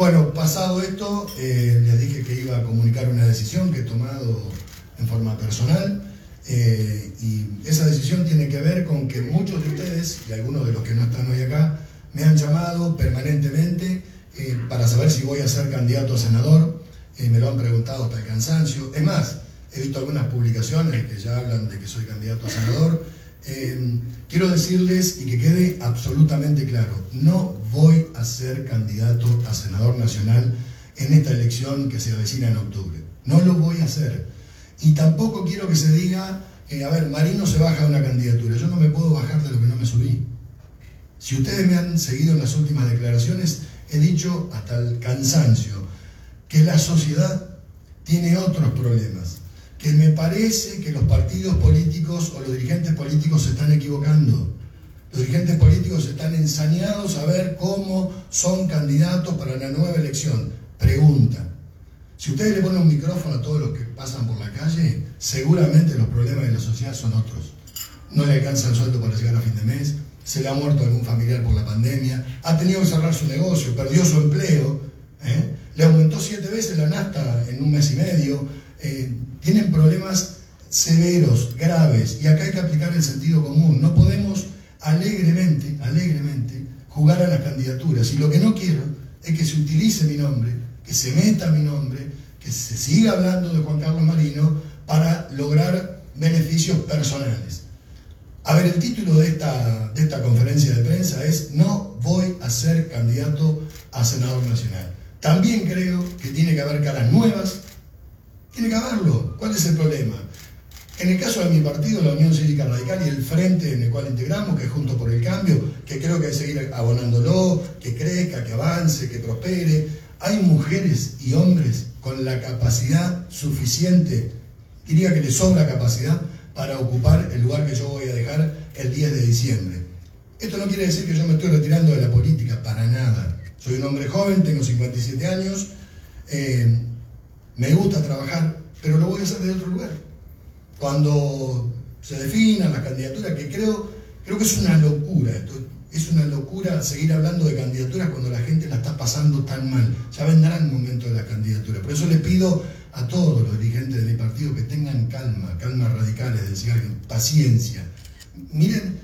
Bueno, pasado esto, eh, les dije que iba a comunicar una decisión que he tomado en forma personal. Eh, y esa decisión tiene que ver con que muchos de ustedes, y algunos de los que no están hoy acá, me han llamado permanentemente eh, para saber si voy a ser candidato a senador. me lo han preguntado hasta el cansancio. Es más, he visto algunas publicaciones que ya hablan de que soy candidato a senador. quiero decirles y que quede absolutamente claro, no voy a ser candidato a senador nacional en esta elección que se avecina en octubre. No lo voy a hacer. Y tampoco quiero que se diga, a ver, Marino se baja de una candidatura. Yo no me puedo bajar de lo que no me subí. Si ustedes me han seguido en las últimas declaraciones, he dicho hasta el cansancio que la sociedad tiene otros problemas, que me parece que los partidos políticos o los dirigentes políticos se están equivocando los dirigentes políticos están ensañados a ver cómo son candidatos para la nueva elección. Pregunta. Si ustedes le ponen un micrófono a todos los que pasan por la calle, seguramente los problemas de la sociedad son otros. No le alcanza el sueldo para llegar a fin de mes, se le ha muerto algún familiar por la pandemia, ha tenido que cerrar su negocio, perdió su empleo, ¿eh? le aumentó siete veces la nasta en un mes y medio, eh, tienen problemas severos, graves, y acá hay que aplicar el sentido común. No podemos alegremente, alegremente, jugar a las candidaturas. Y lo que no quiero es que se utilice mi nombre, que se meta mi nombre, que se siga hablando de Juan Carlos Marino para lograr beneficios personales. A ver, el título de esta, de esta conferencia de prensa es No voy a ser candidato a senador nacional. También creo que tiene que haber caras nuevas. Tiene que haberlo. ¿Cuál es el problema? En el caso de mi partido, la Unión Cívica Radical y el frente en el cual integramos, que es Junto por el Cambio, que creo que hay que seguir abonándolo, que crezca, que avance, que prospere, hay mujeres y hombres con la capacidad suficiente, diría que les sobra capacidad, para ocupar el lugar que yo voy a dejar el 10 de diciembre. Esto no quiere decir que yo me estoy retirando de la política, para nada. Soy un hombre joven, tengo 57 años, eh, me gusta trabajar, pero lo voy a hacer de otro lugar cuando se definan las candidaturas, que creo, creo que es una locura. Es una locura seguir hablando de candidaturas cuando la gente la está pasando tan mal. Ya vendrá el momento de la candidatura. Por eso les pido a todos los dirigentes de mi partido que tengan calma, calma radical, es decir, paciencia. Miren,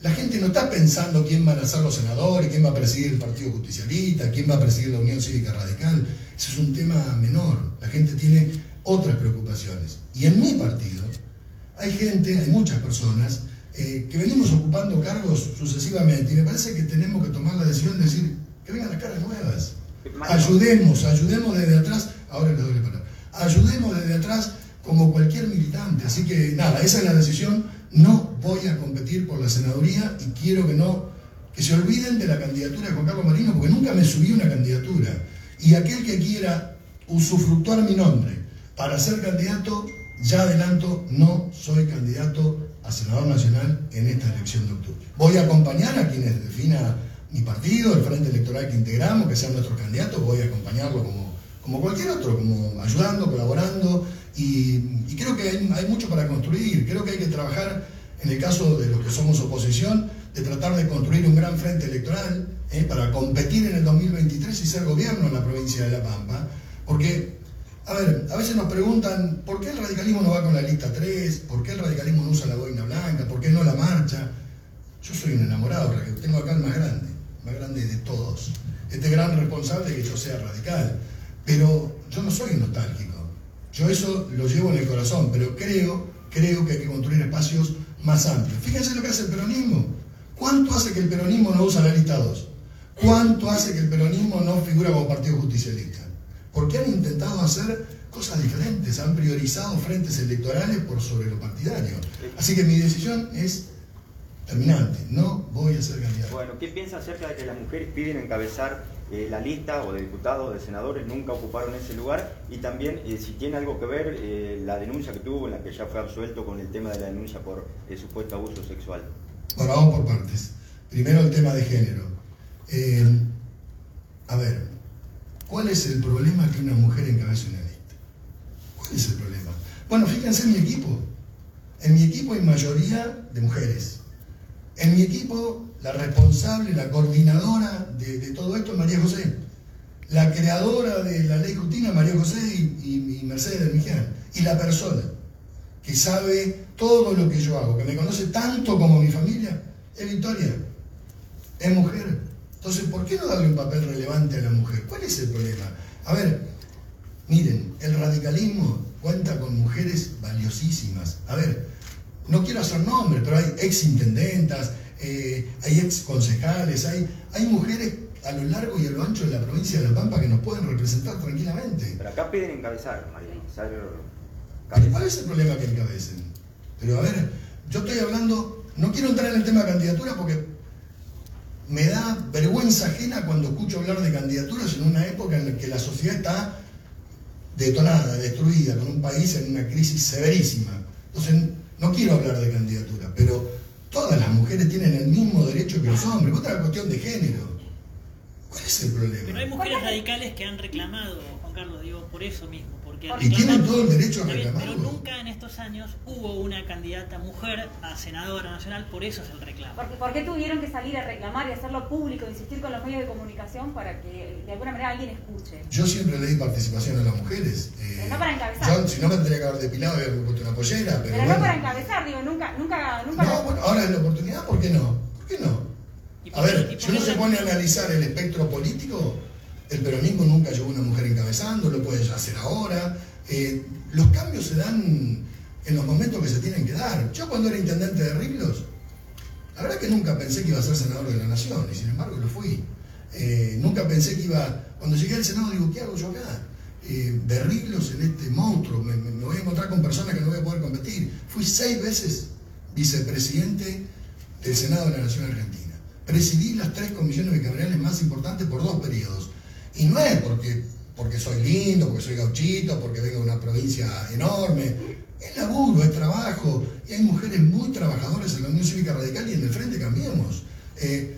la gente no está pensando quién van a ser los senadores, quién va a presidir el Partido Justicialista, quién va a presidir la Unión Cívica Radical. Eso es un tema menor. La gente tiene otras preocupaciones. Y en mi partido hay gente, hay muchas personas eh, que venimos ocupando cargos sucesivamente y me parece que tenemos que tomar la decisión de decir que vengan las caras nuevas. Ayudemos, ayudemos desde atrás, ahora les doy la palabra, ayudemos desde atrás como cualquier militante. Así que nada, esa es la decisión. No voy a competir por la senaduría y quiero que no, que se olviden de la candidatura de Juan Carlos Marino, porque nunca me subí una candidatura. Y aquel que quiera usufructuar mi nombre para ser candidato, ya adelanto, no soy candidato a senador nacional en esta elección de octubre. Voy a acompañar a quienes defina mi partido, el frente electoral que integramos, que sean nuestros candidatos, voy a acompañarlo como, como cualquier otro, como ayudando, colaborando, y, creo que hay, mucho para construir, creo que hay que trabajar, en el caso de los que somos oposición, de tratar de construir un gran frente electoral ¿eh? para competir en el 2023 y ser gobierno en la provincia de La Pampa, porque a ver, a veces nos preguntan por qué el radicalismo no va con la lista 3, por qué el radicalismo no usa la boina blanca, por qué no la marcha. Yo soy un enamorado, tengo acá el más grande, más grande de todos. Este gran responsable de que yo sea radical. Pero yo no soy nostálgico. Yo eso lo llevo en el corazón, pero creo, creo que hay que construir espacios más amplios. Fíjense lo que hace el peronismo. ¿Cuánto hace que el peronismo no usa la lista 2? ¿Cuánto hace que el peronismo no figura como partido justicialista? Porque han intentado hacer cosas diferentes, han priorizado frentes electorales por sobre lo partidario. Así que mi decisión es terminante, no voy a ser candidato. Bueno, ¿qué piensa acerca de que las mujeres piden encabezar eh, la lista o de diputados o de senadores, nunca ocuparon ese lugar? Y también eh, si tiene algo que ver eh, la denuncia que tuvo, en la que ya fue absuelto con el tema de la denuncia por supuesto abuso sexual. Bueno, vamos por partes. Primero el tema de género. ¿Cuál es el problema que una mujer encabece una lista? ¿Cuál es el problema? Bueno, fíjense en mi equipo. En mi equipo hay mayoría de mujeres. En mi equipo, la responsable, la coordinadora de, todo esto es María José. la creadora de la ley Justina, María José y, Mercedes de Miján, y la persona que sabe todo lo que yo hago, que me conoce tanto como mi familia, es Victoria, es mujer. Entonces, ¿por qué no darle un papel relevante a la mujer? ¿Cuál es el problema? A ver, miren, el radicalismo cuenta con mujeres valiosísimas. A ver, no quiero hacer nombres, pero hay ex intendentas, eh, hay ex concejales, hay, hay mujeres a lo largo y a lo ancho de la provincia de La Pampa que nos pueden representar tranquilamente. Pero acá piden encabezar, María. ¿Cuál es el problema que encabecen? Pero a ver, yo estoy hablando, no quiero entrar en el tema de candidatura porque me da vergüenza ajena cuando escucho hablar de candidaturas en una época en la que la sociedad está detonada, destruida, con un país en una crisis severísima. Entonces, no quiero hablar de candidatura, pero todas las mujeres tienen el mismo derecho que los hombres. Otra cuestión de género. ¿Cuál es el problema? Pero hay mujeres radicales que han reclamado, Juan Carlos, digo, por eso mismo y tienen todo el derecho a. Pero en estos años hubo una candidata mujer a senadora nacional, por eso es el reclamo. Porque, ¿Por qué tuvieron que salir a reclamar y hacerlo público, insistir con los medios de comunicación para que de alguna manera alguien escuche? Yo siempre le di participación a las mujeres. Eh, no para encabezar. si no me tendría que haber depilado y haber puesto una pollera. Pero, pero no para encabezar, digo, nunca, nunca, nunca. No, bueno, ahora es la oportunidad, ¿por qué no? ¿Por qué no? A ver, si uno se pone a analizar el espectro político, el peronismo nunca llevó una mujer encabezando, lo puede hacer ahora. Eh, los cambios se dan en los momentos que se tienen que dar. Yo cuando era intendente de Riblos, la verdad que nunca pensé que iba a ser senador de la Nación, y sin embargo lo fui. Eh, nunca pensé que iba, cuando llegué al Senado digo, ¿qué hago yo acá? Eh, de Riblos en este monstruo, me, me, voy a encontrar con personas que no voy a poder competir. Fui seis veces vicepresidente del Senado de la Nación Argentina. Presidí las tres comisiones bicamerales más importantes por dos periodos. Y no es porque porque soy lindo, porque soy gauchito, porque vengo de una provincia enorme. Es laburo, es trabajo. Y hay mujeres muy trabajadoras en la Unión Cívica Radical y en el Frente Cambiemos. Eh,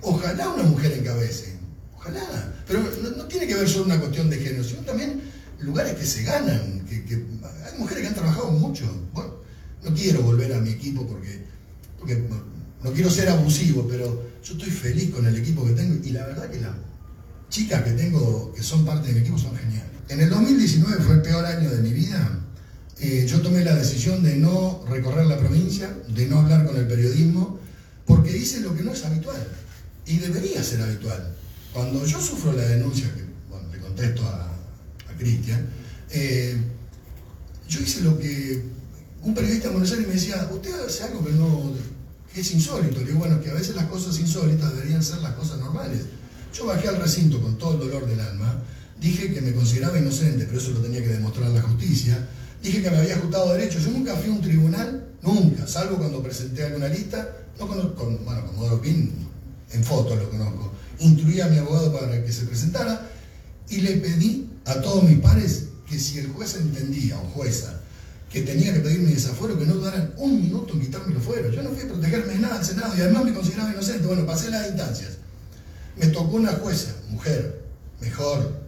ojalá una mujer encabece. Ojalá. Pero no, tiene que ver solo una cuestión de género, sino también lugares que se ganan. Que, hay mujeres que han trabajado mucho. Bueno, no quiero volver a mi equipo porque, no quiero ser abusivo, pero yo estoy feliz con el equipo que tengo y la verdad que la chicas que tengo, que son parte de mi equipo, son geniales. En el 2019 fue el peor año de mi vida. Eh, yo tomé la decisión de no recorrer la provincia, de no hablar con el periodismo, porque hice lo que no es habitual. Y debería ser habitual. Cuando yo sufro la denuncia, que le contesto a, Cristian, eh, yo hice lo que un periodista en Buenos me decía, usted hace algo que no que es insólito. Le digo, bueno, que a veces las cosas insólitas deberían ser las cosas normales. Yo bajé al recinto con todo el dolor del alma, dije que me consideraba inocente, pero eso lo tenía que demostrar la justicia, dije que me había ajustado derecho, yo nunca fui a un tribunal, nunca, salvo cuando presenté alguna lista, no conozco, con, bueno, con Modoro en foto lo conozco, instruí a mi abogado para que se presentara y le pedí a todos mis pares que si el juez entendía o jueza que tenía que pedirme desafuero, que no dudaran un minuto en quitarme los fueros. Yo no fui a protegerme de nada al Senado y además me consideraba inocente. Bueno, pasé las instancias. Me tocó una jueza, mujer, mejor,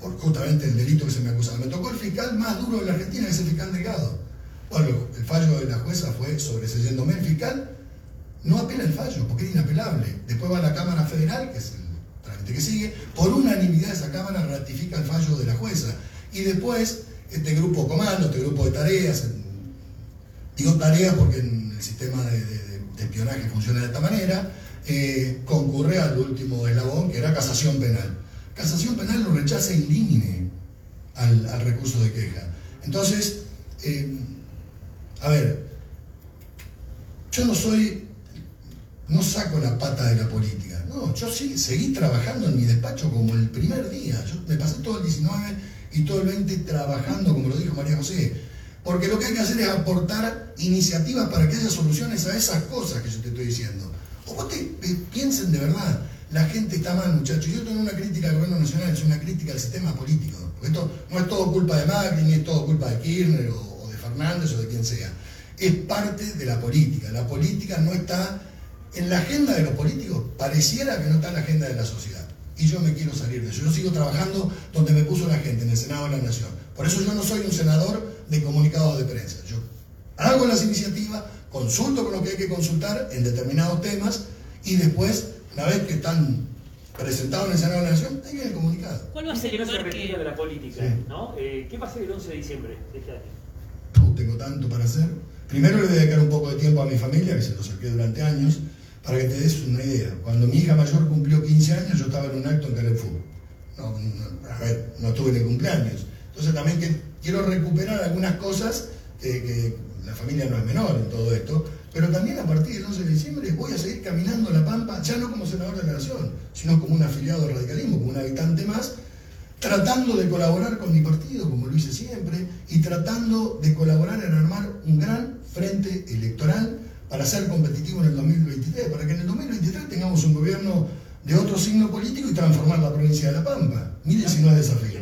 por justamente el delito que se me acusaba. Me tocó el fiscal más duro de la Argentina, que es el fiscal Delgado. Bueno, el fallo de la jueza fue sobreseyéndome. El fiscal no apela el fallo, porque es inapelable. Después va a la Cámara Federal, que es el trámite que sigue, por unanimidad esa Cámara ratifica el fallo de la jueza. Y después, este grupo comando, este grupo de tareas, digo tareas porque en el sistema de espionaje funciona de esta manera, eh, concurre al último eslabón, que era casación penal. Casación penal lo rechaza indígene al, al recurso de queja. Entonces, eh, a ver, yo no soy, no saco la pata de la política, no, yo sí, seguí trabajando en mi despacho como el primer día, yo me pasé todo el 19 y todo el 20 trabajando, como lo dijo María José, porque lo que hay que hacer es aportar iniciativas para que haya soluciones a esas cosas que yo te estoy diciendo. O vos te, piensen de verdad, la gente está mal, muchachos. Yo tengo una crítica al gobierno nacional, es una crítica al sistema político. Porque esto no es todo culpa de Macri, ni es todo culpa de Kirchner o, de Fernández o de quien sea. Es parte de la política. La política no está en la agenda de los políticos, pareciera que no está en la agenda de la sociedad. Y yo me quiero salir de eso. Yo sigo trabajando donde me puso la gente, en el Senado de la Nación. Por eso yo no soy un senador de comunicados de prensa. Yo hago las iniciativas, consulto con lo que hay que consultar en determinados temas y después, una vez que están presentado en el Senado de la Nación, ahí viene el comunicado. ¿Cuál va a ser que el no se lugar retira de la que... política, Sí. ¿no? Eh, ¿Qué va a ser el 11 de diciembre de este año? No tengo tanto para hacer. Primero le voy a dedicar un poco de tiempo a mi familia, que se lo saqué durante años, para que te des una idea. Cuando mi hija mayor cumplió 15 años, yo estaba en un acto en Carrefour. No, no, a ver, no estuve en el cumpleaños. Entonces también que quiero recuperar algunas cosas que, que la familia no es menor en todo esto, pero también a partir del 11 de diciembre voy a seguir caminando la Pampa, ya no como senador de la Nación, sino como un afiliado del radicalismo, como un habitante más, tratando de colaborar con mi partido, como lo hice siempre, y tratando de colaborar en armar un gran frente electoral para ser competitivo en el 2023, para que en el 2023 tengamos un gobierno de otro signo político y transformar la provincia de La Pampa. Miren si no es desafío.